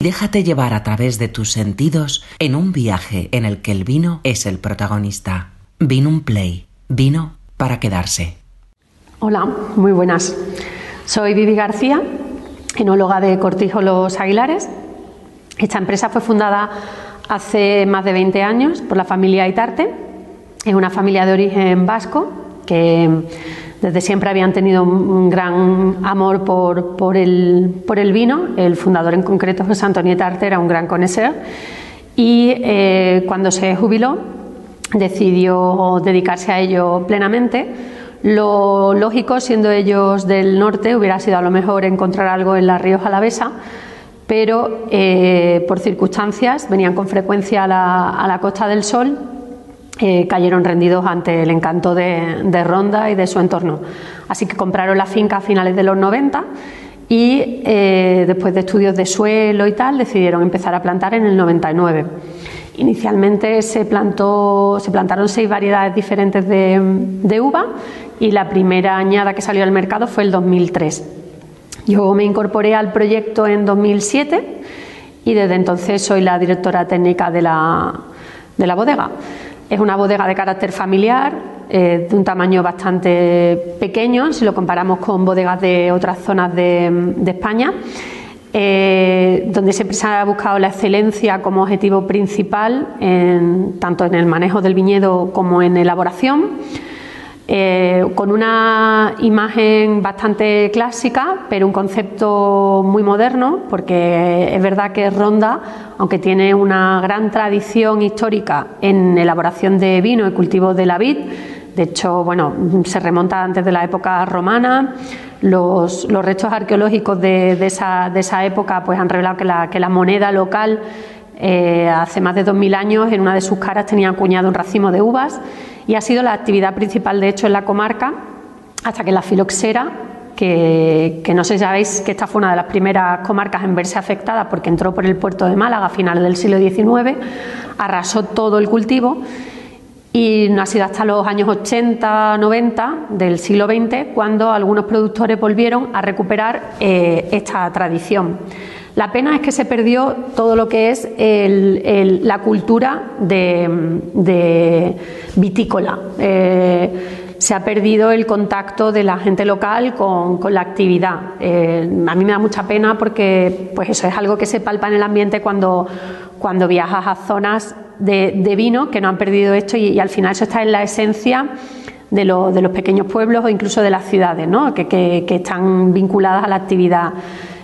Déjate llevar a través de tus sentidos en un viaje en el que el vino es el protagonista. Vino un Play. Vino para quedarse. Hola, muy buenas. Soy Vivi García, enóloga de Cortijo Los Aguilares. Esta empresa fue fundada hace más de 20 años por la familia Itarte. Es una familia de origen vasco que desde siempre habían tenido un gran amor por, el, vino. El fundador en concreto, José Antonio Tarte, era un gran conocedor. Y eh, cuando se jubiló, decidió dedicarse a ello plenamente. Lo lógico, siendo ellos del norte, hubiera sido a lo mejor encontrar algo en la Rioja Alavesa, pero eh, por circunstancias venían con frecuencia a la Costa del Sol eh, cayeron rendidos ante el encanto de, Ronda y de su entorno. Así que compraron la finca a finales de los 90 y eh, después de estudios de suelo y tal decidieron empezar a plantar en el 99. Inicialmente se, plantó, se plantaron seis variedades diferentes de, de uva y la primera añada que salió al mercado fue el 2003. Yo me incorporé al proyecto en 2007 y desde entonces soy la directora técnica de la, de la bodega. Es una bodega de carácter familiar, eh, de un tamaño bastante pequeño si lo comparamos con bodegas de otras zonas de, España, eh, donde siempre se ha buscado la excelencia como objetivo principal, tanto en el manejo del viñedo como en elaboración. Eh, con una imagen bastante clásica, pero un concepto muy moderno, porque es verdad que Ronda, aunque tiene una gran tradición histórica en elaboración de vino y cultivo de la vid, de hecho, bueno, se remonta antes de la época romana. Los, restos arqueológicos de, esa, de, esa, época pues, han revelado que la, que la moneda local eh, hace más de 2.000 años en una de sus caras tenía acuñado un racimo de uvas y ha sido la actividad principal de hecho en la comarca hasta que la filoxera que, no sé si sabéis que esta fue una de las primeras comarcas en verse afectada porque entró por el puerto de Málaga a finales del siglo XIX, arrasó todo el cultivo y no ha sido hasta los años 80, 90 del siglo XX cuando algunos productores volvieron a recuperar eh, esta tradición. La pena es que se perdió todo lo que es la cultura de, vitícola. Eh, se ha perdido el contacto de la gente local con, la actividad. Eh, a mí me da mucha pena porque pues eso es algo que se palpa en el ambiente cuando, cuando viajas a zonas de, vino que no han perdido esto y, al final eso está en la esencia de, de, los pequeños pueblos o incluso de las ciudades, ¿no? que, que están vinculadas a la actividad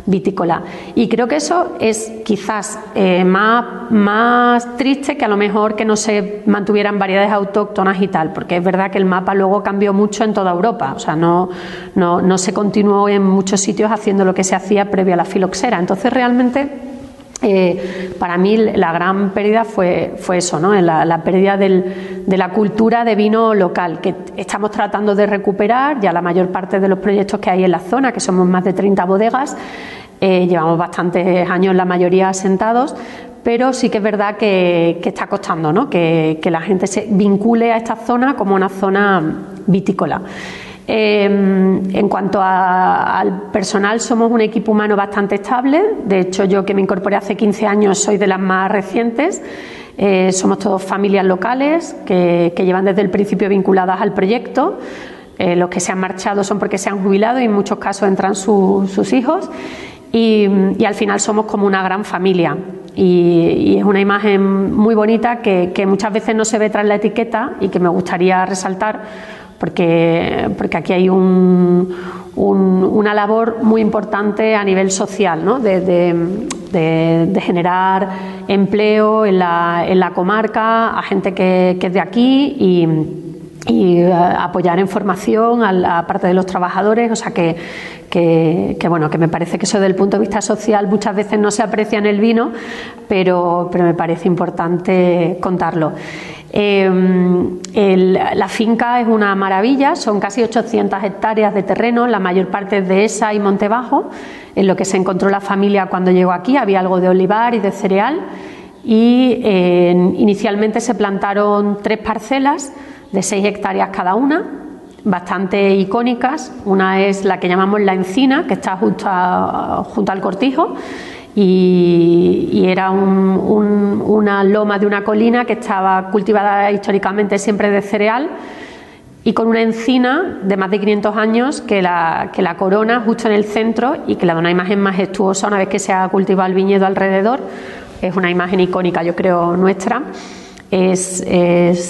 vitícola. Y creo que eso es quizás eh, más, más triste que a lo mejor que no se mantuvieran variedades autóctonas y tal, porque es verdad que el mapa luego cambió mucho en toda Europa, o sea, no, no, se continuó en muchos sitios haciendo lo que se hacía previo a la filoxera. Entonces, realmente. Eh, para mí la gran pérdida fue, fue eso, ¿no? la, pérdida del, de la cultura de vino local, que estamos tratando de recuperar, ya la mayor parte de los proyectos que hay en la zona, que somos más de 30 bodegas, eh, llevamos bastantes años la mayoría sentados, pero sí que es verdad que, está costando ¿no? que, la gente se vincule a esta zona como una zona vitícola. Eh, en cuanto al personal, somos un equipo humano bastante estable. De hecho, yo que me incorporé hace 15 años soy de las más recientes. Eh, somos todos familias locales que, llevan desde el principio vinculadas al proyecto. los que se han marchado son porque se han jubilado y en muchos casos entran sus hijos y, al final somos como una gran familia. Y, es una imagen muy bonita que, muchas veces no se ve tras la etiqueta y que me gustaría resaltar porque, porque aquí hay un, una labor muy importante a nivel social, ¿no? de, generar empleo en la, en la, comarca a gente que, es de aquí y eh, apoyar en formación a parte de los trabajadores, o sea que, que, bueno, que me parece que eso desde el punto de vista social muchas veces no se aprecia en el vino, pero, pero me parece importante contarlo. Em, la finca es una maravilla, son casi 800 hectáreas de terreno, la mayor parte es de esa y Montebajo, en lo que se encontró la familia cuando llegó aquí, había algo de olivar y de cereal, y inicialmente se plantaron tres parcelas, de 6 hectáreas cada una, bastante icónicas. Una es la que llamamos la encina, que está junto al cortijo, y, era una loma de una colina que estaba cultivada históricamente siempre de cereal y con una encina de más de 500 años que la, que la corona justo en el centro y que le da una imagen majestuosa una vez que se ha cultivado el viñedo alrededor. Es una imagen icónica, yo creo, nuestra. Es,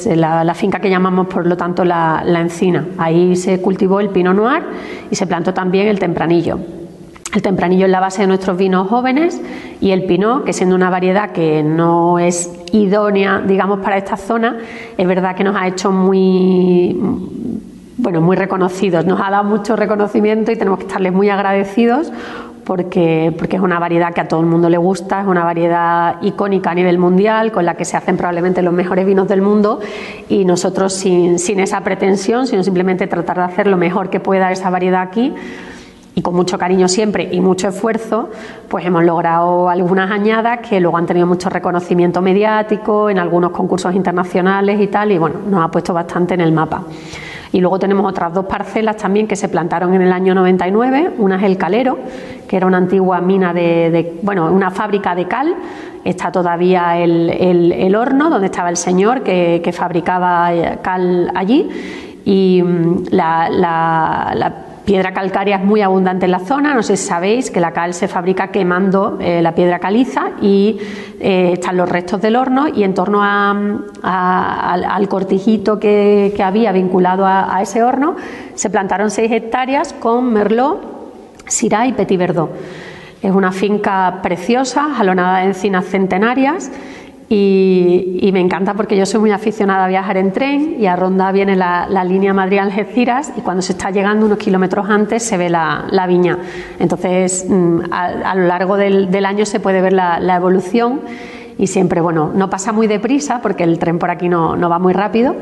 la, finca que llamamos, por lo tanto, la, la encina. Ahí se cultivó el pino noir y se plantó también el tempranillo. El tempranillo es la base de nuestros vinos jóvenes y el pinot, que siendo una variedad que no es idónea, digamos, para esta zona, es verdad que nos ha hecho muy, bueno, muy reconocidos, nos ha dado mucho reconocimiento y tenemos que estarles muy agradecidos porque, porque es una variedad que a todo el mundo le gusta, es una variedad icónica a nivel mundial, con la que se hacen probablemente los mejores vinos del mundo y nosotros sin, sin esa pretensión, sino simplemente tratar de hacer lo mejor que pueda esa variedad aquí, y con mucho cariño siempre y mucho esfuerzo, pues hemos logrado algunas añadas que luego han tenido mucho reconocimiento mediático en algunos concursos internacionales y tal, y bueno, nos ha puesto bastante en el mapa. Y luego tenemos otras dos parcelas también que se plantaron en el año 99. Una es el Calero, que era una antigua mina de, bueno, una fábrica de cal. Está todavía el, horno donde estaba el señor que, fabricaba eh, cal allí. Y mm, la, la Piedra calcárea es muy abundante en la zona, no sé si sabéis que la cal se fabrica quemando eh, la piedra caliza y eh, están los restos del horno y en torno al, cortijito que, había vinculado a, ese horno se plantaron seis hectáreas con merlot, syrah y petit verdot. Es una finca preciosa, jalonada de encinas centenarias y, me encanta porque yo soy muy aficionada a viajar en tren y a Ronda viene la, línea Madrid-Algeciras y cuando se está llegando unos kilómetros antes se ve la, viña. Entonces, mm, a, lo largo del, año se puede ver la, evolución y siempre, bueno, no pasa muy deprisa porque el tren por aquí no, va muy rápido,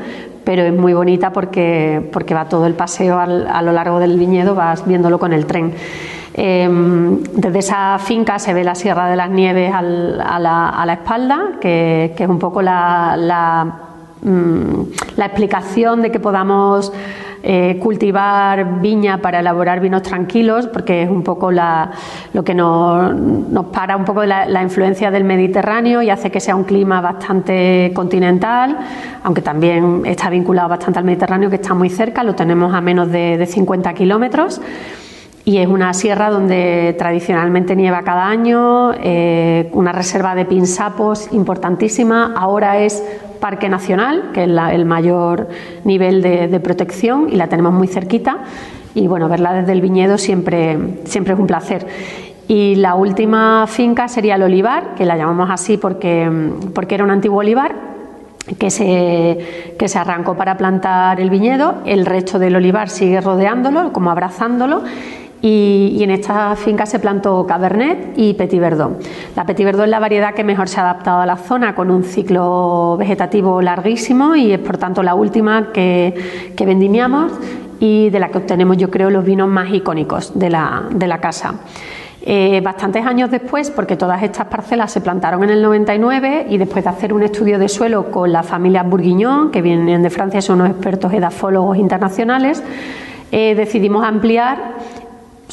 pero es muy bonita porque, porque va todo el paseo a lo largo del viñedo, vas viéndolo con el tren. Em, desde esa finca se ve la Sierra de las Nieves a, la, espalda, que, es un poco la, mm, explicación de que podamos eh, cultivar viña para elaborar vinos tranquilos, porque es un poco lo que nos, para un poco la, influencia del Mediterráneo y hace que sea un clima bastante continental, aunque también está vinculado bastante al Mediterráneo, que está muy cerca, lo tenemos a menos de, de 50 kilómetros y es una sierra donde tradicionalmente nieva cada año, eh, una reserva de pinsapos importantísima, ahora es Parque Nacional, que es el mayor nivel de, protección y la tenemos muy cerquita. Y bueno, verla desde el viñedo siempre, siempre es un placer. Y la última finca sería el olivar, que la llamamos así porque, porque era un antiguo olivar, que se, que se arrancó para plantar el viñedo, el resto del olivar sigue rodeándolo, como abrazándolo, y, en esta finca se plantó Cabernet y Petit Verdot. La Petit Verdot es la variedad que mejor se ha adaptado a la zona con un ciclo vegetativo larguísimo y es por tanto la última que, que vendimiamos y de la que obtenemos yo creo los vinos más icónicos de la, de la casa. Eh, bastantes años después, porque todas estas parcelas se plantaron en el 99 y después de hacer un estudio de suelo con la familia Bourguignon, que vienen de Francia, son unos expertos edafólogos internacionales, eh, decidimos ampliar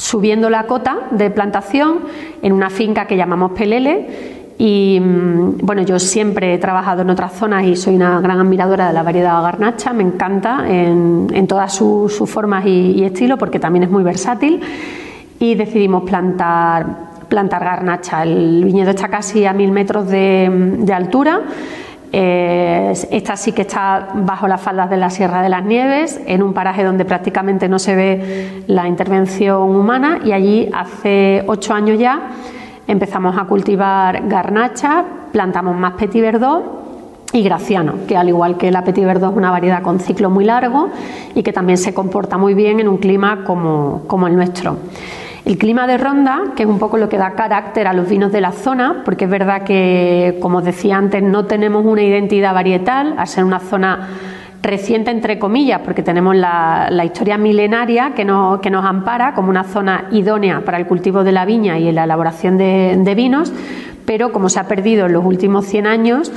subiendo la cota de plantación en una finca que llamamos Pelele. Y mm, bueno, yo siempre he trabajado en otras zonas y soy una gran admiradora de la variedad garnacha, me encanta en, todas sus, formas y, estilo porque también es muy versátil. Y decidimos plantar, plantar garnacha. El viñedo está casi a mil metros de altura eh, esta sí que está bajo las faldas de la Sierra de las Nieves, en un paraje donde prácticamente no se ve la intervención humana y allí hace ocho años ya empezamos a cultivar garnacha, plantamos más petit verdot y graciano, que al igual que la petit verdot es una variedad con ciclo muy largo y que también se comporta muy bien en un clima como, como el nuestro. El clima de Ronda, que es un poco lo que da carácter a los vinos de la zona, porque es verdad que, como os decía antes, no tenemos una identidad varietal, al ser una zona reciente, entre comillas, porque tenemos la, historia milenaria que, que, nos ampara como una zona idónea para el cultivo de la viña y la elaboración de, de vinos, pero como se ha perdido en los últimos 100 años,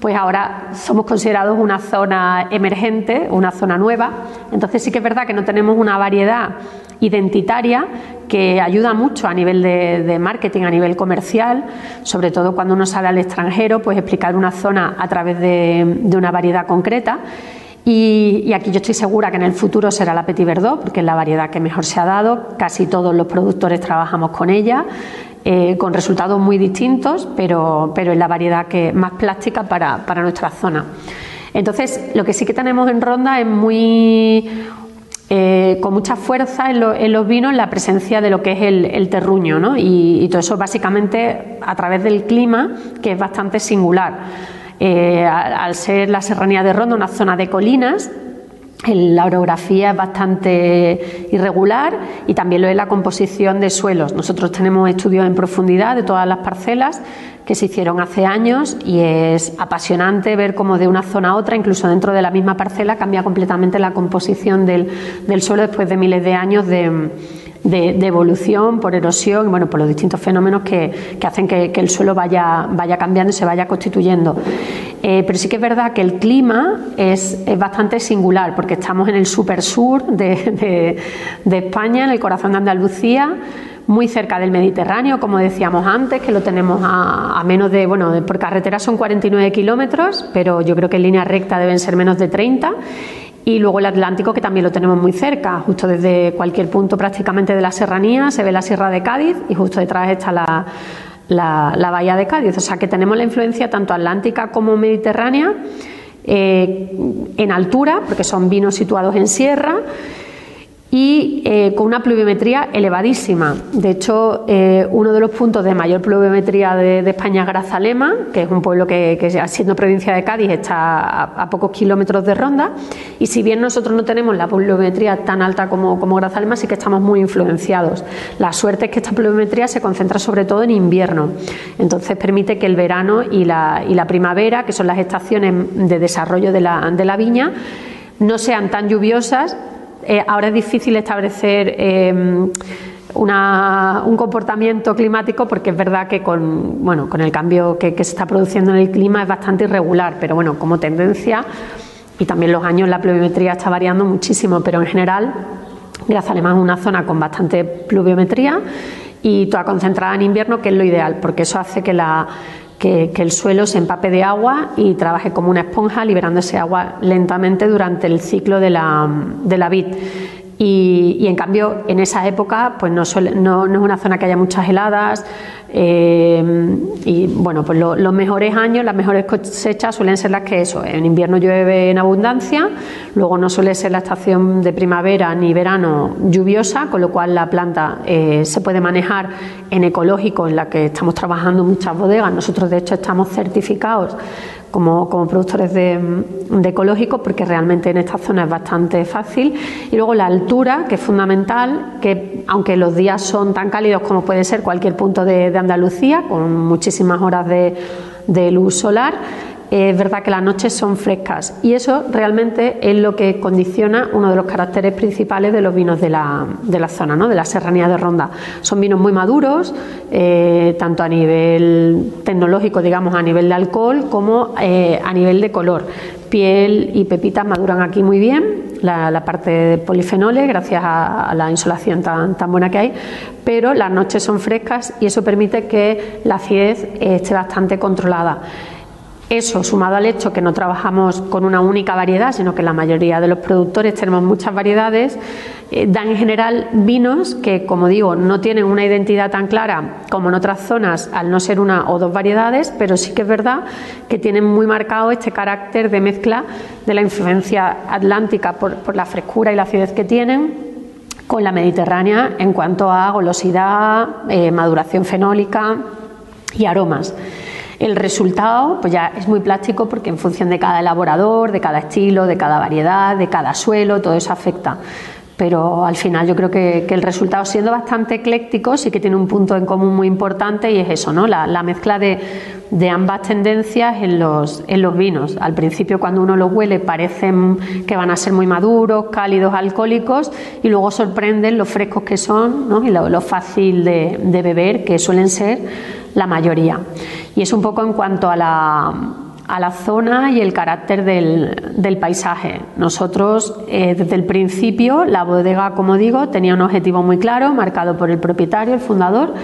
pues ahora somos considerados una zona emergente, una zona nueva. Entonces sí que es verdad que no tenemos una variedad identitaria que ayuda mucho a nivel de, marketing, a nivel comercial, sobre todo cuando uno sale al extranjero, pues explicar una zona a través de, una variedad concreta. Y, aquí yo estoy segura que en el futuro será la Petit Verdot, porque es la variedad que mejor se ha dado. Casi todos los productores trabajamos con ella, eh, con resultados muy distintos, pero, es la variedad que más plástica para, para nuestra zona. Entonces, lo que sí que tenemos en Ronda es muy eh, con mucha fuerza en, los vinos la presencia de lo que es el, terruño, ¿no? y, todo eso básicamente a través del clima, que es bastante singular. Eh, al, ser la serranía de Ronda una zona de colinas, la orografía es bastante irregular y también lo es la composición de suelos. Nosotros tenemos estudios en profundidad de todas las parcelas que se hicieron hace años y es apasionante ver cómo de una zona a otra, incluso dentro de la misma parcela, cambia completamente la composición del, suelo después de miles de años de, evolución por erosión y bueno, por los distintos fenómenos que, hacen que, el suelo vaya, vaya cambiando y se vaya constituyendo. Eh, pero sí que es verdad que el clima es, bastante singular porque estamos en el super sur de, de España, en el corazón de Andalucía muy cerca del Mediterráneo, como decíamos antes, que lo tenemos a, menos de, bueno, por carretera son 49 kilómetros, pero yo creo que en línea recta deben ser menos de 30. Y luego el Atlántico, que también lo tenemos muy cerca, justo desde cualquier punto prácticamente de la serranía se ve la Sierra de Cádiz y justo detrás está la, la, Bahía de Cádiz. O sea que tenemos la influencia tanto atlántica como mediterránea eh, en altura, porque son vinos situados en sierra y eh, con una pluviometría elevadísima. De hecho, eh, uno de los puntos de mayor pluviometría de, España es Grazalema, que es un pueblo que, siendo provincia de Cádiz, está a, pocos kilómetros de Ronda. Y si bien nosotros no tenemos la pluviometría tan alta como, Grazalema, sí que estamos muy influenciados. La suerte es que esta pluviometría se concentra sobre todo en invierno. Entonces permite que el verano y la, y la primavera, que son las estaciones de desarrollo de la, de la viña, no sean tan lluviosas eh, ahora es difícil establecer eh, un comportamiento climático porque es verdad que con, bueno, con el cambio que, se está produciendo en el clima es bastante irregular, pero bueno, como tendencia y también los años la pluviometría está variando muchísimo, pero en general Grazalema es una zona con bastante pluviometría y toda concentrada en invierno, que es lo ideal, porque eso hace que la, que, el suelo se empape de agua y trabaje como una esponja, liberando ese agua lentamente durante el ciclo de la, de la vid. Y, en cambio, en esa época, pues no, no, no, es una zona que haya muchas heladas, eh, y bueno, pues los mejores años, las mejores cosechas suelen ser las que eso, en invierno llueve en abundancia, luego no suele ser la estación de primavera ni verano lluviosa, con lo cual la planta eh, se puede manejar en ecológico, en la que estamos trabajando muchas bodegas. Nosotros de hecho estamos certificados como, productores de, ecológico, porque realmente en esta zona es bastante fácil. Y luego la altura, que es fundamental, que aunque los días son tan cálidos como puede ser cualquier punto de, Andalucía, con muchísimas horas de luz solar, es verdad que las noches son frescas y eso realmente es lo que condiciona uno de los caracteres principales de los vinos de la, de la zona, ¿no? de la serranía de Ronda. Son vinos muy maduros, eh, tanto a nivel tecnológico, digamos, a nivel de alcohol, como eh, a nivel de color. Piel y pepitas maduran aquí muy bien, la, parte de polifenoles, gracias a, la insolación tan, tan buena que hay, pero las noches son frescas y eso permite que la acidez esté bastante controlada. Eso, sumado al hecho que no trabajamos con una única variedad, sino que la mayoría de los productores tenemos muchas variedades, eh, dan en general vinos que, como digo, no tienen una identidad tan clara como en otras zonas, al no ser una o dos variedades, pero sí que es verdad que tienen muy marcado este carácter de mezcla de la influencia atlántica por, la frescura y la acidez que tienen con la mediterránea en cuanto a golosidad, eh, maduración fenólica y aromas. El resultado pues ya es muy plástico porque en función de cada elaborador, de cada estilo, de cada variedad, de cada suelo, todo eso afecta. Pero al final yo creo que, el resultado, siendo bastante ecléctico, sí que tiene un punto en común muy importante y es eso, ¿no? La, mezcla de, ambas tendencias en los, en los vinos. Al principio, cuando uno los huele, parecen que van a ser muy maduros, cálidos, alcohólicos, y luego sorprenden lo frescos que son ¿no? y lo, fácil de, de beber, que suelen ser la mayoría. Y es un poco en cuanto a la, a la zona y el carácter del, paisaje. Nosotros, eh, desde el principio, la bodega, como digo, tenía un objetivo muy claro, marcado por el propietario, el fundador,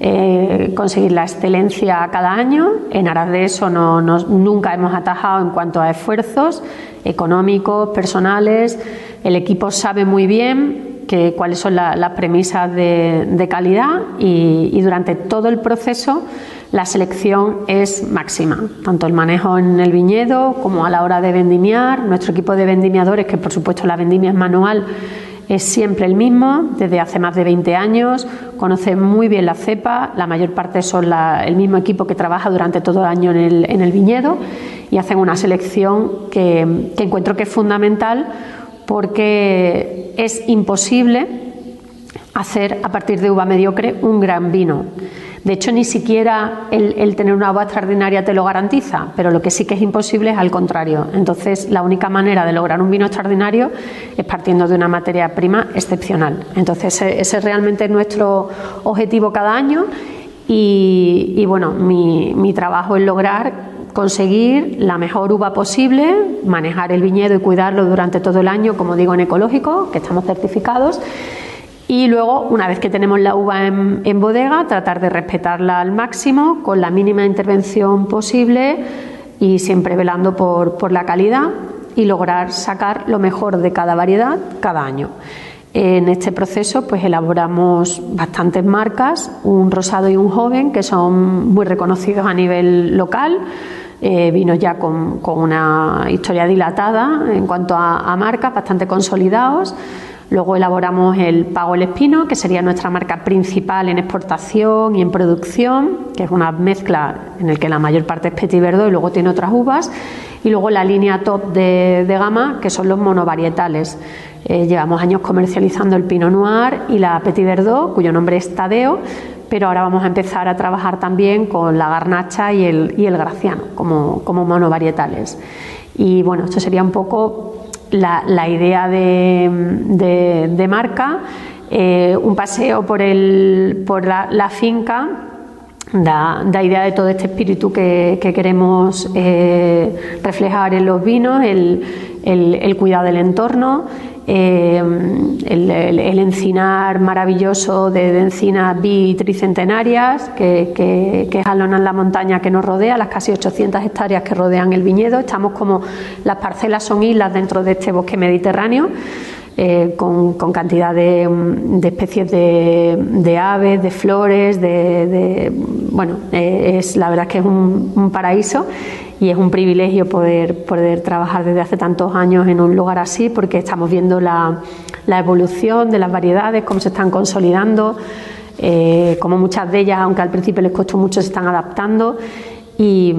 eh, conseguir la excelencia cada año. En aras de eso no, nunca hemos atajado en cuanto a esfuerzos económicos, personales. El equipo sabe muy bien cuáles son las premisas de, calidad y, durante todo el proceso la selección es máxima, tanto el manejo en el viñedo como a la hora de vendimiar. Nuestro equipo de vendimiadores, que por supuesto la vendimia es manual, es siempre el mismo, desde hace más de 20 años, conoce muy bien la cepa, la mayor parte son el mismo equipo que trabaja durante todo el año en el, viñedo y hacen una selección que encuentro que es fundamental porque es imposible hacer a partir de uva mediocre un gran vino. De hecho, ni siquiera el, tener una uva extraordinaria te lo garantiza, pero lo que sí que es imposible es al contrario. Entonces, la única manera de lograr un vino extraordinario es partiendo de una materia prima excepcional. Entonces, ese, es realmente nuestro objetivo cada año y, bueno, mi trabajo es lograr conseguir la mejor uva posible, manejar el viñedo y cuidarlo durante todo el año, como digo, en ecológico, que estamos certificados y luego, una vez que tenemos la uva en, bodega, tratar de respetarla al máximo, con la mínima intervención posible y siempre velando por, la calidad y lograr sacar lo mejor de cada variedad cada año. En este proceso pues elaboramos bastantes marcas, un rosado y un joven, que son muy reconocidos a nivel local, eh, vinos ya con, una historia dilatada en cuanto a, marcas, bastante consolidados. Luego elaboramos el Pago el Espino, que sería nuestra marca principal en exportación y en producción, que es una mezcla en el que la mayor parte es Petit Verdot y luego tiene otras uvas. Y luego la línea top de, gama, que son los monovarietales. Eh, llevamos años comercializando el Pinot Noir y la Petit Verdot, cuyo nombre es Tadeo, pero ahora vamos a empezar a trabajar también con la Garnacha y el, Graciano como, como monovarietales. Y bueno, esto sería un poco la, idea de, marca, eh, un paseo por, el, por la, finca. Da, idea de todo este espíritu que, queremos eh, reflejar en los vinos, el cuidado del entorno, eh, el, encinar maravilloso de, encinas bitricentenarias que, que, que jalonan la montaña que nos rodea, las casi 800 hectáreas que rodean el viñedo. Estamos como las parcelas son islas dentro de este bosque mediterráneo. Eh, con, cantidad de, especies de, aves, de flores, de, bueno, eh, es la verdad que es un, paraíso y es un privilegio poder, poder trabajar desde hace tantos años en un lugar así porque estamos viendo la, evolución de las variedades, cómo se están consolidando, eh, como muchas de ellas, aunque al principio les costó mucho, se están adaptando y,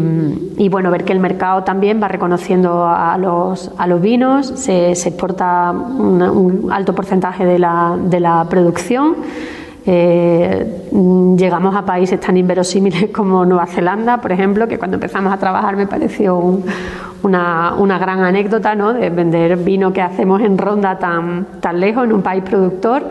bueno, ver que el mercado también va reconociendo a los, a los vinos, se, exporta un alto porcentaje de la, de la producción. Eh, llegamos a países tan inverosímiles como Nueva Zelanda, por ejemplo, que cuando empezamos a trabajar me pareció una, una, gran anécdota ¿no? de vender vino que hacemos en ronda tan, tan lejos, en un país productor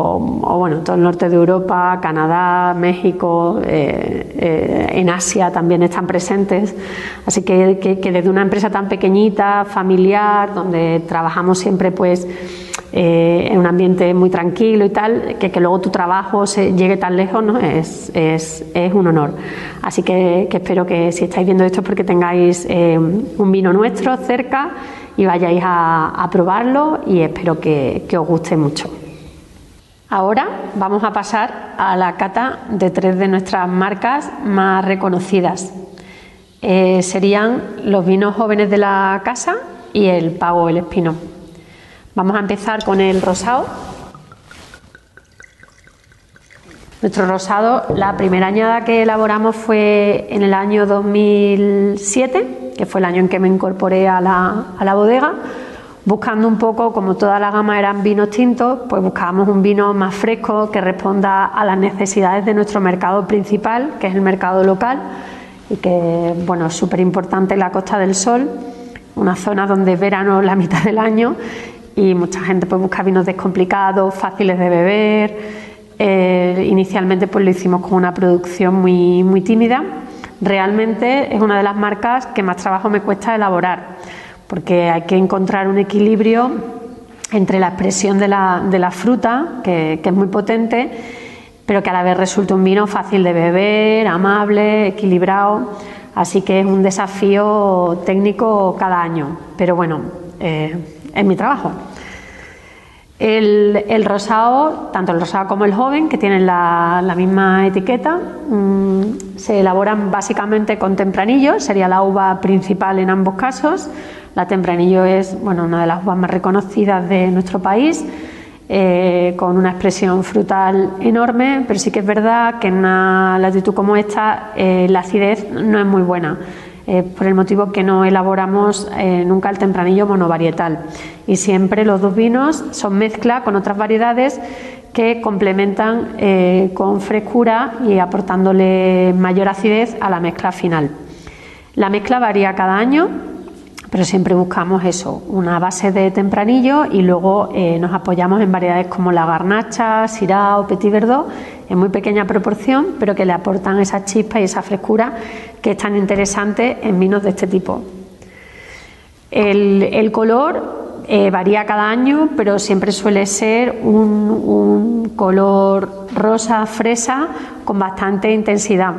o, bueno, todo el norte de Europa, Canadá, México, eh, eh, en Asia también están presentes. Así que, que, desde una empresa tan pequeñita, familiar, donde trabajamos siempre pues eh, en un ambiente muy tranquilo y tal, que, luego tu trabajo se llegue tan lejos ¿no? es, un honor. Así que, espero que si estáis viendo esto es porque tengáis un vino nuestro cerca y vayáis a, a probarlo y espero que os guste mucho. Ahora vamos a pasar a la cata de tres de nuestras marcas más reconocidas. Eh, serían los vinos jóvenes de la casa y el Pago el Espino. Vamos a empezar con el rosado. Nuestro rosado, la primera añada que elaboramos fue en el año 2007, que fue el año en que me incorporé a la, bodega buscando un poco, como toda la gama eran vinos tintos, pues buscábamos un vino más fresco que responda a las necesidades de nuestro mercado principal, que es el mercado local, y que bueno, es súper importante la Costa del Sol, una zona donde es verano la mitad del año y mucha gente pues busca vinos descomplicados, fáciles de beber. Eh, inicialmente pues lo hicimos con una producción muy, muy tímida Realmente es una de las marcas que más trabajo me cuesta elaborar, porque hay que encontrar un equilibrio entre la expresión de la, de la fruta, que, que es muy potente, pero que a la vez resulta un vino fácil de beber, amable, equilibrado. Así que es un desafío técnico cada año. Pero bueno, eh, es mi trabajo. El, el, rosado, tanto el rosado como el joven, que tienen la, misma etiqueta, mmm, se elaboran básicamente con tempranillo, sería la uva principal en ambos casos. La tempranillo es bueno, una de las uvas más reconocidas de nuestro país, eh, con una expresión frutal enorme, pero sí que es verdad que en una latitud como esta eh, la acidez no es muy buena. Eh, por el motivo que no elaboramos eh, nunca el tempranillo monovarietal. Y siempre los dos vinos son mezcla con otras variedades que complementan eh, con frescura y aportándole mayor acidez a la mezcla final. La mezcla varía cada año, pero siempre buscamos eso, una base de tempranillo y luego nos apoyamos en variedades como la garnacha, syrah o petit verdot en muy pequeña proporción, pero que le aportan esa chispa y esa frescura que es tan interesante en vinos de este tipo. El, color eh, varía cada año, pero siempre suele ser un, color rosa fresa con bastante intensidad.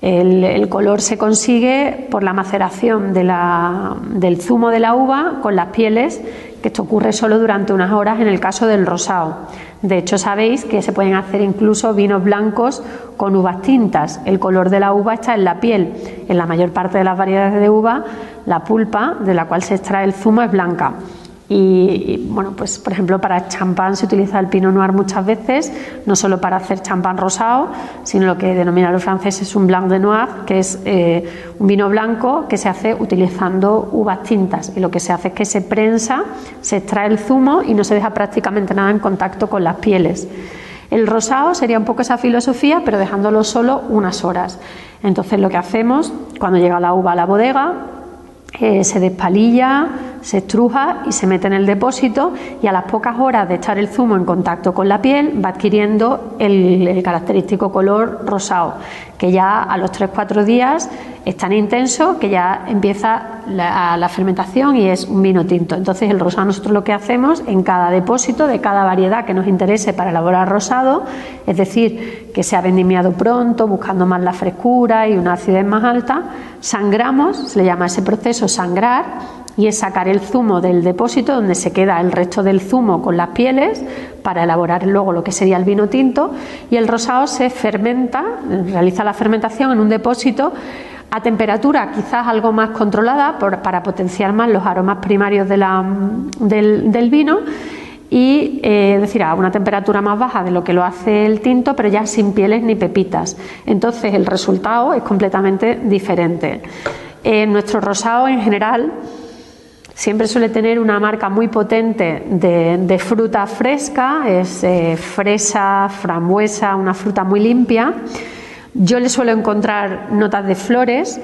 El, color se consigue por la maceración del zumo de la uva con las pieles, esto ocurre solo durante unas horas en el caso del rosado. De hecho, sabéis que se pueden hacer incluso vinos blancos con uvas tintas. El color de la uva está en la piel. En la mayor parte de las variedades de uva, la pulpa de la cual se extrae el zumo es blanca. Y, bueno, pues por ejemplo para champán se utiliza el pinot noir muchas veces, no solo para hacer champán rosado, sino lo que denominan los franceses un blanc de noir, que es eh, un vino blanco que se hace utilizando uvas tintas. Y lo que se hace es que se prensa, se extrae el zumo y no se deja prácticamente nada en contacto con las pieles. El rosado sería un poco esa filosofía, pero dejándolo solo unas horas. Entonces lo que hacemos cuando llega la uva a la bodega, eh, se despalilla, se estruja y se mete en el depósito y a las pocas horas de echar el zumo en contacto con la piel va adquiriendo el, característico color rosado, que ya a los 3-4 días es tan intenso que ya empieza la, la, fermentación y es un vino tinto. Entonces el rosado nosotros lo que hacemos en cada depósito de cada variedad que nos interese para elaborar rosado, es decir, que se ha vendimiado pronto, buscando más la frescura y una acidez más alta, sangramos, se le llama ese proceso sangrar, y es sacar el zumo del depósito donde se queda el resto del zumo con las pieles para elaborar luego lo que sería el vino tinto. Y el rosado se fermenta, realiza la fermentación en un depósito a temperatura quizás algo más controlada para potenciar más los aromas primarios del, del, vino y eh, es decir a una temperatura más baja de lo que lo hace el tinto pero ya sin pieles ni pepitas. Entonces el resultado es completamente diferente. Eh, nuestro rosado en general Siempre suele tener una marca muy potente de, fruta fresca, es eh, fresa, frambuesa, una fruta muy limpia. Yo le suelo encontrar notas de flores,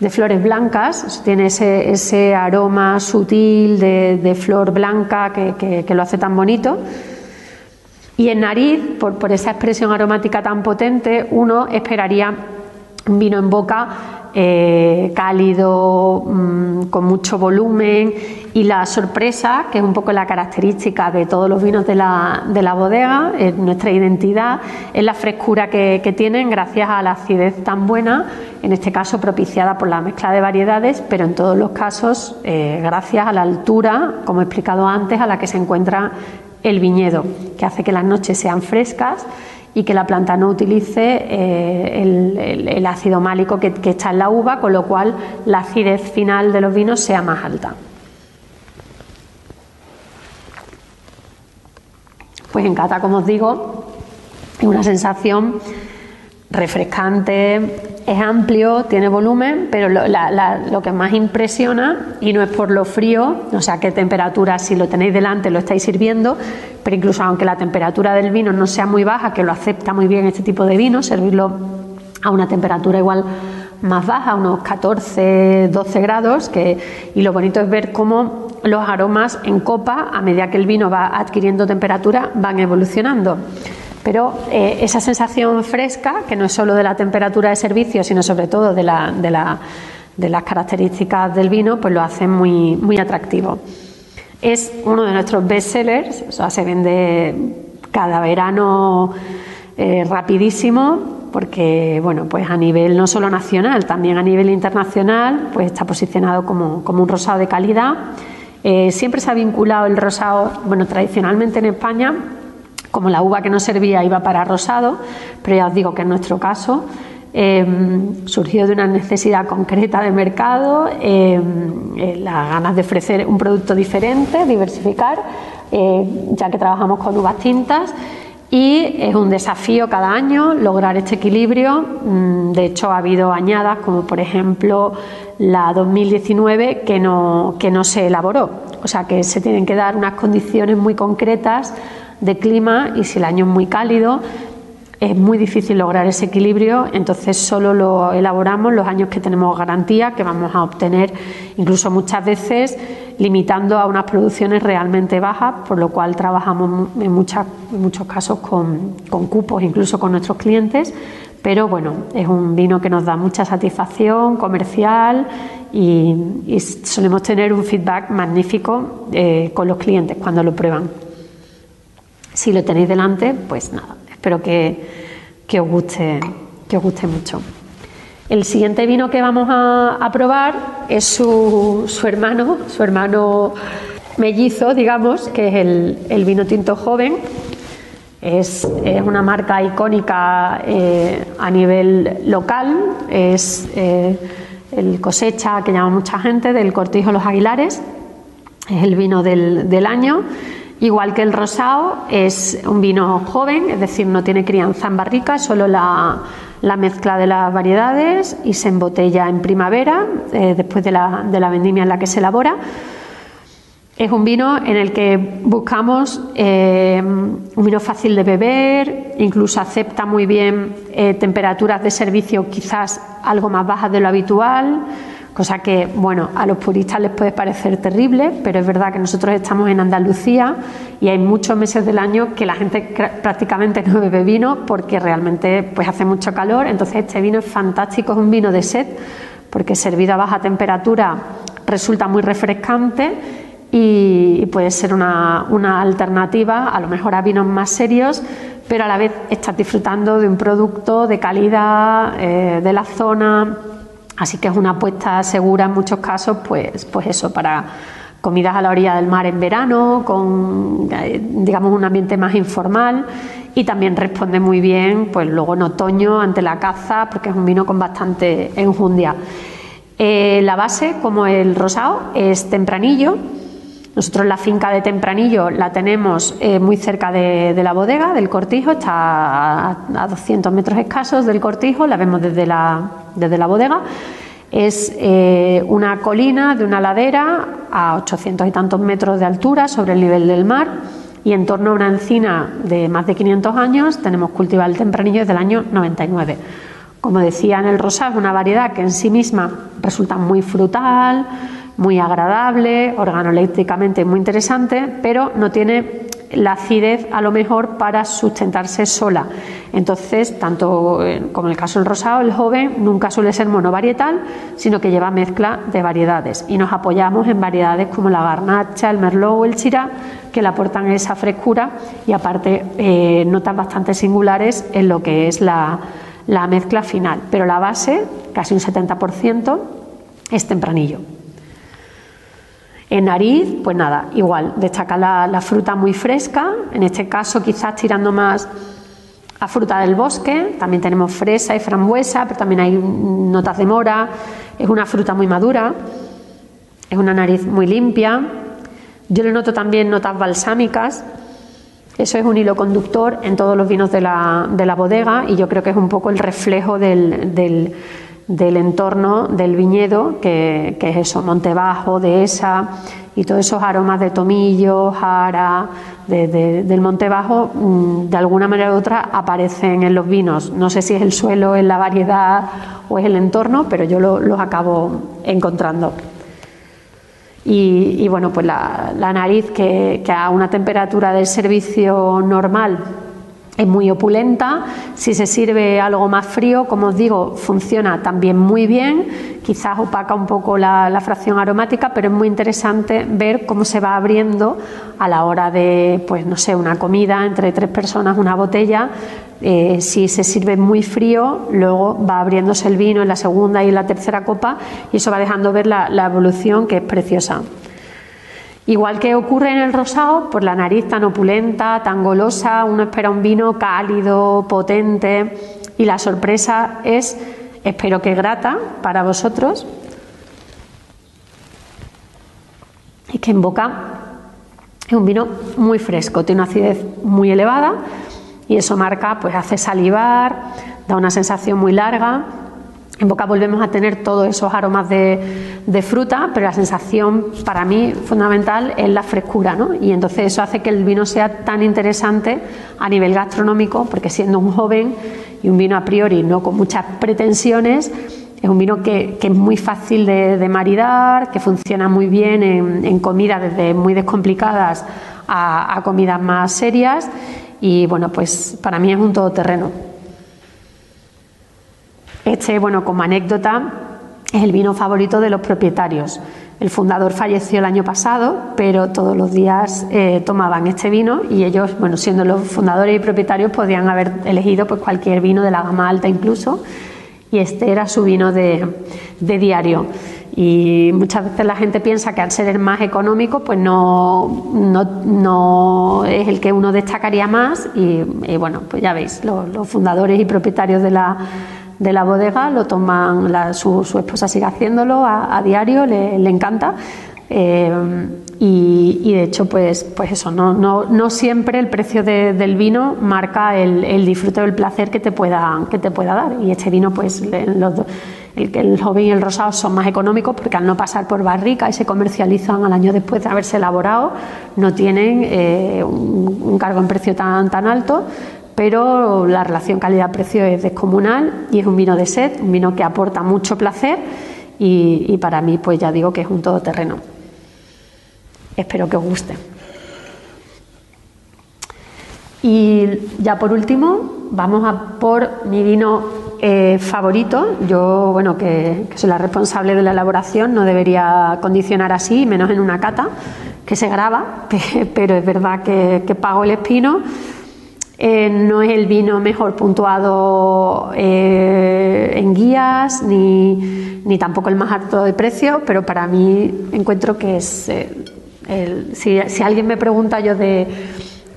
de flores blancas, tiene ese, aroma sutil de, flor blanca que, lo hace tan bonito. Y en nariz, por esa expresión aromática tan potente, uno esperaría un vino en boca eh, cálido, mmm, con mucho volumen. Y la sorpresa, que es un poco la característica de todos los vinos de la, de la bodega, es nuestra identidad, es la frescura que, que, tienen gracias a la acidez tan buena, en este caso propiciada por la mezcla de variedades, pero en todos los casos eh, gracias a la altura, como he explicado antes, a la que se encuentra el viñedo, que hace que las noches sean frescas y que la planta no utilice eh, el, ácido málico que, que, está en la uva, con lo cual la acidez final de los vinos sea más alta. Pues en cata, como os digo, es una sensación refrescante, es amplio, tiene volumen, pero lo, lo, que más impresiona, y no es por lo frío, o sea, qué temperatura, si lo tenéis delante, lo estáis sirviendo, pero incluso aunque la temperatura del vino no sea muy baja, que lo acepta muy bien este tipo de vino, servirlo a una temperatura igual más baja, unos 14, 12 grados, que, y lo bonito es ver cómo los aromas en copa, a medida que el vino va adquiriendo temperatura, van evolucionando. Pero eh, esa sensación fresca, que no es solo de la temperatura de servicio, sino sobre todo de, la, de, la, de las características del vino, pues lo hace muy, muy atractivo. Es uno de nuestros best sellers, o sea, se vende cada verano eh, rapidísimo, porque bueno, pues a nivel no solo nacional, también a nivel internacional, pues está posicionado como, como un rosado de calidad. Eh, siempre se ha vinculado el rosado, bueno, tradicionalmente en España, como la uva que nos servía iba para rosado, pero ya os digo que en nuestro caso em, surgió de una necesidad concreta de mercado, em, eh, las ganas de ofrecer un producto diferente, diversificar, eh, ya que trabajamos con uvas tintas y es un desafío cada año lograr este equilibrio. Mm, de hecho, ha habido añadas, como por ejemplo la 2019, que no, que no se elaboró. O sea que se tienen que dar unas condiciones muy concretas de clima y si el año es muy cálido, es muy difícil lograr ese equilibrio, entonces solo lo elaboramos los años que tenemos garantía, que vamos a obtener incluso muchas veces limitando a unas producciones realmente bajas, por lo cual trabajamos en, muchos casos con, cupos, incluso con nuestros clientes, pero bueno, es un vino que nos da mucha satisfacción comercial y, solemos tener un feedback magnífico eh, con los clientes cuando lo prueban. Si lo tenéis delante, pues nada, espero que, os, guste, que os guste mucho. El siguiente vino que vamos a, probar es su, hermano, su hermano mellizo, digamos, que es el, vino tinto joven. Es, una marca icónica eh, a nivel local, es eh, el cosecha que llama mucha gente del Cortijo Los Aguilares, es el vino del, del año Igual que el rosado, es un vino joven, es decir, no tiene crianza en barrica, solo la, mezcla de las variedades y se embotella en primavera, eh, después de la, vendimia en la que se elabora. Es un vino en el que buscamos eh, un vino fácil de beber, incluso acepta muy bien eh, temperaturas de servicio quizás algo más bajas de lo habitual cosa que, bueno, a los puristas les puede parecer terrible, pero es verdad que nosotros estamos en Andalucía y hay muchos meses del año que la gente prácticamente no bebe vino porque realmente pues hace mucho calor, entonces este vino es fantástico, es un vino de sed porque servido a baja temperatura resulta muy refrescante y puede ser una, alternativa a lo mejor a vinos más serios, pero a la vez estás disfrutando de un producto de calidad eh, de la zona Así que es una apuesta segura en muchos casos, pues, pues eso, para comidas a la orilla del mar en verano, con eh, digamos un ambiente más informal y también responde muy bien, pues luego en otoño ante la caza, porque es un vino con bastante enjundia. Eh, la base, como el rosado, es tempranillo. Nosotros la finca de Tempranillo la tenemos eh, muy cerca de, la bodega, del cortijo, está a, a 200 metros escasos del cortijo, la vemos desde la, desde la bodega. Es eh, una colina de una ladera a 800 y tantos metros de altura sobre el nivel del mar y en torno a una encina de más de 500 años tenemos cultivado el tempranillo desde el año 99. Como decía en el rosado, es una variedad que en sí misma resulta muy frutal, muy agradable, organoléctricamente muy interesante, pero no tiene la acidez a lo mejor para sustentarse sola. Entonces, tanto como en el caso del rosado, el joven nunca suele ser monovarietal, sino que lleva mezcla de variedades. Y nos apoyamos en variedades como la garnacha, el merlot o el chirá, que le aportan esa frescura y aparte eh, notas bastante singulares en lo que es la, la mezcla final. Pero la base, casi un 70%, es tempranillo. En nariz, pues nada, igual, destaca la, fruta muy fresca, en este caso quizás tirando más a fruta del bosque, también tenemos fresa y frambuesa, pero también hay notas de mora, es una fruta muy madura, es una nariz muy limpia, yo le noto también notas balsámicas, eso es un hilo conductor en todos los vinos de la, de la bodega y yo creo que es un poco el reflejo del del entorno del viñedo, que, es eso, Monte Bajo, Dehesa, y todos esos aromas de tomillo, jara, del Monte Bajo, mm, de alguna manera u otra aparecen en los vinos. No sé si es el suelo, es la variedad o es el entorno, pero yo los acabo encontrando. Y, bueno, pues la, nariz que, que, a una temperatura del servicio normal es muy opulenta. Si se sirve algo más frío, como os digo, funciona también muy bien. Quizás opaca un poco la, fracción aromática, pero es muy interesante ver cómo se va abriendo a la hora de, pues no sé, una comida entre tres personas, una botella. Eh, si se sirve muy frío, luego va abriéndose el vino en la segunda y en la tercera copa y eso va dejando ver la, la evolución que es preciosa. Igual que ocurre en el rosado, por la nariz tan opulenta, tan golosa, uno espera un vino cálido, potente y la sorpresa es, espero que grata para vosotros, y que en boca es un vino muy fresco, tiene una acidez muy elevada y eso marca, pues hace salivar, da una sensación muy larga. En boca volvemos a tener todos esos aromas de, fruta, pero la sensación para mí fundamental es la frescura, ¿no? Y entonces eso hace que el vino sea tan interesante a nivel gastronómico, porque siendo un joven y un vino a priori no con muchas pretensiones, es un vino que, es muy fácil de, maridar, que funciona muy bien en, comidas desde muy descomplicadas a, a comidas más serias y bueno, pues para mí es un todoterreno. Este, bueno, como anécdota, es el vino favorito de los propietarios. El fundador falleció el año pasado, pero todos los días eh, tomaban este vino y ellos, bueno, siendo los fundadores y propietarios, podían haber elegido pues, cualquier vino de la gama alta incluso, y este era su vino de, diario. Y muchas veces la gente piensa que al ser el más económico, pues no, no, es el que uno destacaría más. Y, bueno, pues ya veis, los fundadores y propietarios de la de la bodega, lo toman, su, esposa sigue haciéndolo a, diario, le, encanta. Eh, y, de hecho, pues, pues eso, no, no, no siempre el precio del vino marca el, disfrute o el placer que te, pueda, que te pueda dar. Y este vino, pues los, el, el joven y el rosado son más económicos porque al no pasar por barrica y se comercializan al año después de haberse elaborado, no tienen eh, un, un, cargo en precio tan, tan alto pero la relación calidad-precio es descomunal y es un vino de sed, un vino que aporta mucho placer y, para mí pues ya digo que es un todoterreno. Espero que os guste. Y ya por último, vamos a por mi vino eh, favorito. Yo, bueno, que, soy la responsable de la elaboración, no debería condicionar así, menos en una cata, que se graba, pero es verdad que, que pago el espino eh, no es el vino mejor puntuado eh, en guías, ni, tampoco el más alto de precio, pero para mí encuentro que es. Eh, si, alguien me pregunta yo de.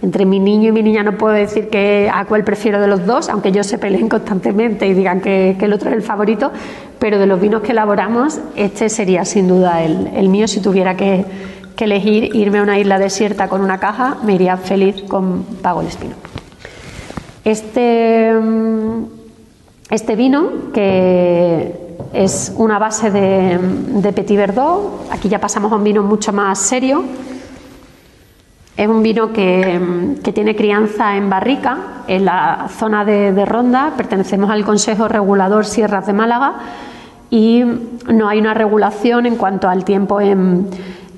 Entre mi niño y mi niña no puedo decir que a cuál prefiero de los dos, aunque ellos se peleen constantemente y digan que, el otro es el favorito, pero de los vinos que elaboramos, este sería sin duda el, mío. Si tuviera que, que elegir irme a una isla desierta con una caja, me iría feliz con Pago el Espino. Este, mm, este vino, que es una base de, Petit Verdot, aquí ya pasamos a un vino mucho más serio. Es un vino que, mm, tiene crianza en barrica, en la zona de, Ronda. Pertenecemos al Consejo Regulador Sierras de Málaga y no hay una regulación en cuanto al tiempo en,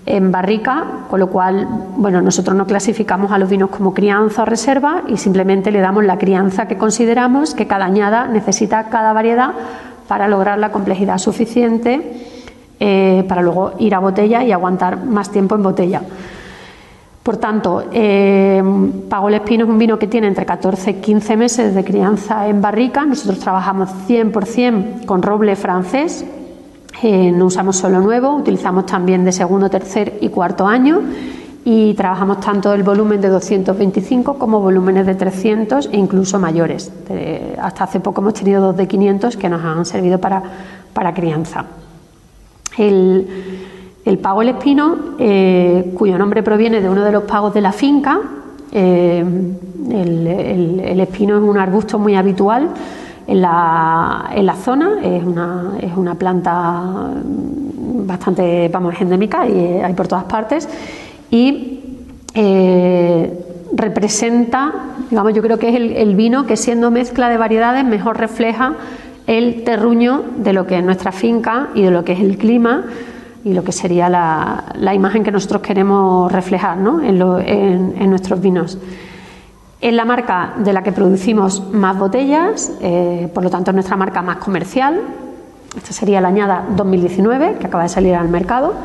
en barrica, con lo cual, bueno, nosotros no clasificamos a los vinos como crianza o reserva y simplemente le damos la crianza que consideramos que cada añada necesita cada variedad para lograr la complejidad suficiente eh, para luego ir a botella y aguantar más tiempo en botella. Por tanto, eh, Pagol Espino es un vino que tiene entre 14 y 15 meses de crianza en barrica. Nosotros trabajamos 100% con roble francés, eh, no usamos solo nuevo, utilizamos también de segundo, tercer y cuarto año y trabajamos tanto el volumen de 225 como volúmenes de 300 e incluso mayores. hasta hace poco hemos tenido dos de 500 que nos han servido para, crianza. El, pago el espino, eh, cuyo nombre proviene de uno de los pagos de la finca, eh, el espino es un arbusto muy habitual en la, en la zona. Es una, es una planta bastante, vamos, endémica y hay por todas partes. Y eh, representa, digamos, yo creo que es el, vino que siendo mezcla de variedades mejor refleja el terruño de lo que es nuestra finca y de lo que es el clima y lo que sería la, la imagen que nosotros queremos reflejar ¿no? en, en, en nuestros vinos. Es la marca de la que producimos más botellas, eh, por lo tanto es nuestra marca más comercial. Esta sería la añada 2019, que acaba de salir al mercado.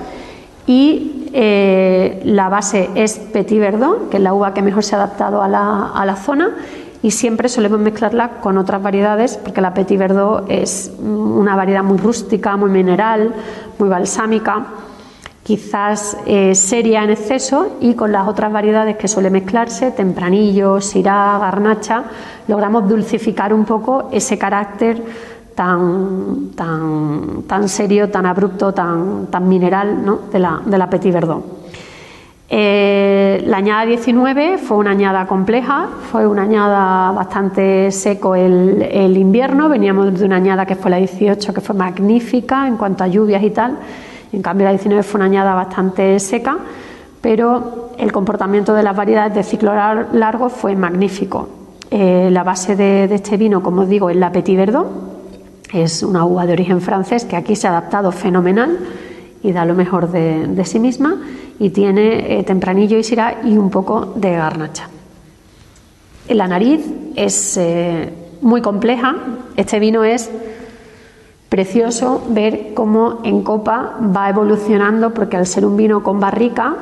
Y eh, la base es Petit Verdot, que es la uva que mejor se ha adaptado a la, a la zona y siempre solemos mezclarla con otras variedades porque la Petit Verdot es una variedad muy rústica, muy mineral, muy balsámica, quizás eh, seria en exceso y con las otras variedades que suele mezclarse, tempranillo, syrah, garnacha, logramos dulcificar un poco ese carácter tan, tan, tan serio, tan abrupto, tan, tan mineral ¿no? de, la, de la Petit Verdot. Eh, la añada 19 fue una añada compleja, fue una añada bastante seco el, invierno, veníamos de una añada que fue la 18 que fue magnífica en cuanto a lluvias y tal, en cambio la 19 fue una añada bastante seca, pero el comportamiento de las variedades de ciclo largo fue magnífico. Eh, la base de, este vino, como os digo, es la Petit Verdot, es una uva de origen francés que aquí se ha adaptado fenomenal y da lo mejor de sí misma y tiene eh, tempranillo y sirá y un poco de garnacha. La nariz es eh, muy compleja. Este vino es precioso ver cómo en copa va evolucionando, porque al ser un vino con barrica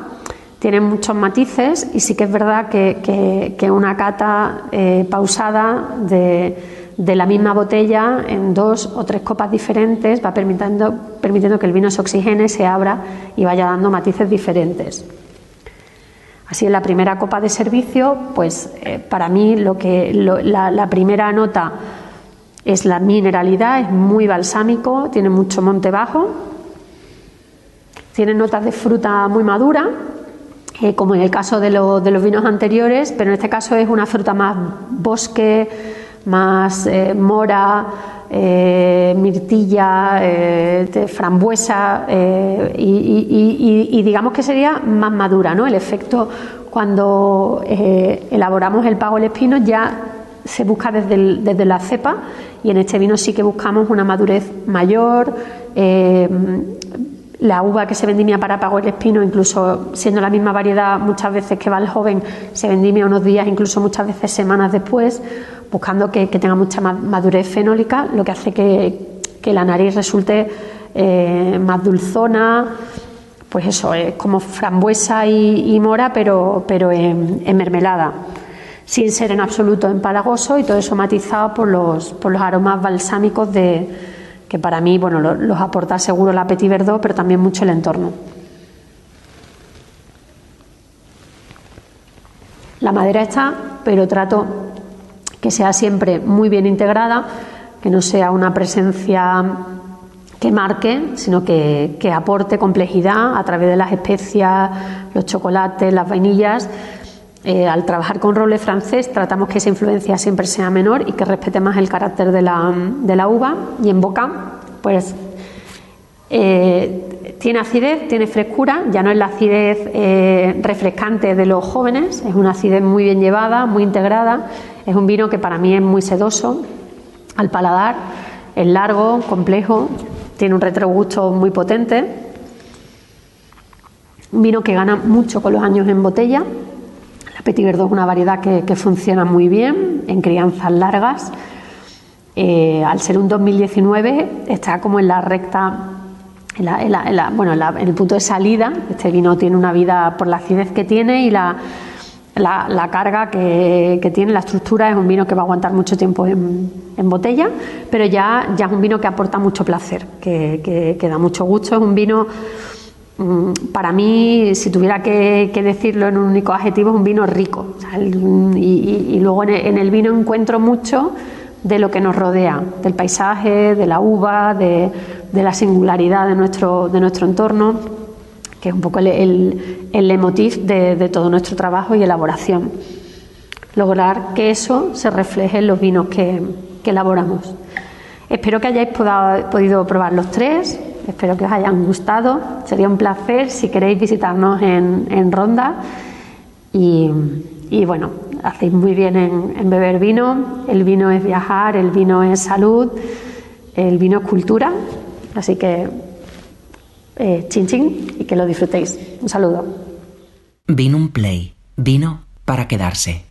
tiene muchos matices y sí que es verdad que, una cata eh, pausada de de la misma botella en dos o tres copas diferentes va permitiendo, permitiendo que el vino se oxigene, se abra y vaya dando matices diferentes. Así en la primera copa de servicio, pues eh, para mí lo que la, primera nota es la mineralidad, es muy balsámico, tiene mucho monte bajo, tiene notas de fruta muy madura, eh, como en el caso de, los vinos anteriores, pero en este caso es una fruta más bosque, más eh, mora, eh, mirtilla, frambuesa y, digamos que sería más madura, ¿no? El efecto cuando elaboramos el pago el espino ya se busca desde, desde, la cepa y en este vino sí que buscamos una madurez mayor. la uva que se vendimia para pago el espino, incluso siendo la misma variedad muchas veces que va el joven, se vendimia unos días, incluso muchas veces semanas después buscando que, tenga mucha madurez fenólica, lo que hace que, la nariz resulte eh, más dulzona, pues eso, es como frambuesa y, mora, pero, pero en, mermelada, sin ser en absoluto empalagoso y todo eso matizado por los, por los aromas balsámicos de, que para mí bueno, los, aporta seguro la Petit Verdot, pero también mucho el entorno. La madera está, pero trato que sea siempre muy bien integrada, que no sea una presencia que marque, sino que, aporte complejidad a través de las especias, los chocolates, las vainillas. Eh, al trabajar con roble francés tratamos que esa influencia siempre sea menor y que respete más el carácter de la, de la uva y en boca pues eh, tiene acidez, tiene frescura, ya no es la acidez eh, refrescante de los jóvenes, es una acidez muy bien llevada, muy integrada es un vino que para mí es muy sedoso al paladar, es largo, complejo, tiene un retrogusto muy potente. Un vino que gana mucho con los años en botella. La Petit Verdot es una variedad que, funciona muy bien en crianzas largas. Eh, al ser un 2019 está como en la recta, bueno, en el punto de salida. Este vino tiene una vida por la acidez que tiene y la la, carga que, tiene, la estructura, es un vino que va a aguantar mucho tiempo en, botella, pero ya, ya es un vino que aporta mucho placer, que, da mucho gusto. Es un vino, para mí, si tuviera que, decirlo en un único adjetivo, es un vino rico. y, luego en el, vino encuentro mucho de lo que nos rodea, del paisaje, de la uva, de, la singularidad de nuestro, de nuestro entorno que es un poco el, el, leitmotiv de, todo nuestro trabajo y elaboración. Lograr que eso se refleje en los vinos que, elaboramos. Espero que hayáis podido probar los tres, espero que os hayan gustado. Sería un placer si queréis visitarnos en, Ronda. Y, bueno, hacéis muy bien en, en, beber vino. El vino es viajar, el vino es salud, el vino es cultura. Así que eh, chin chin y que lo disfrutéis. Un saludo. Vino un play, vino para quedarse.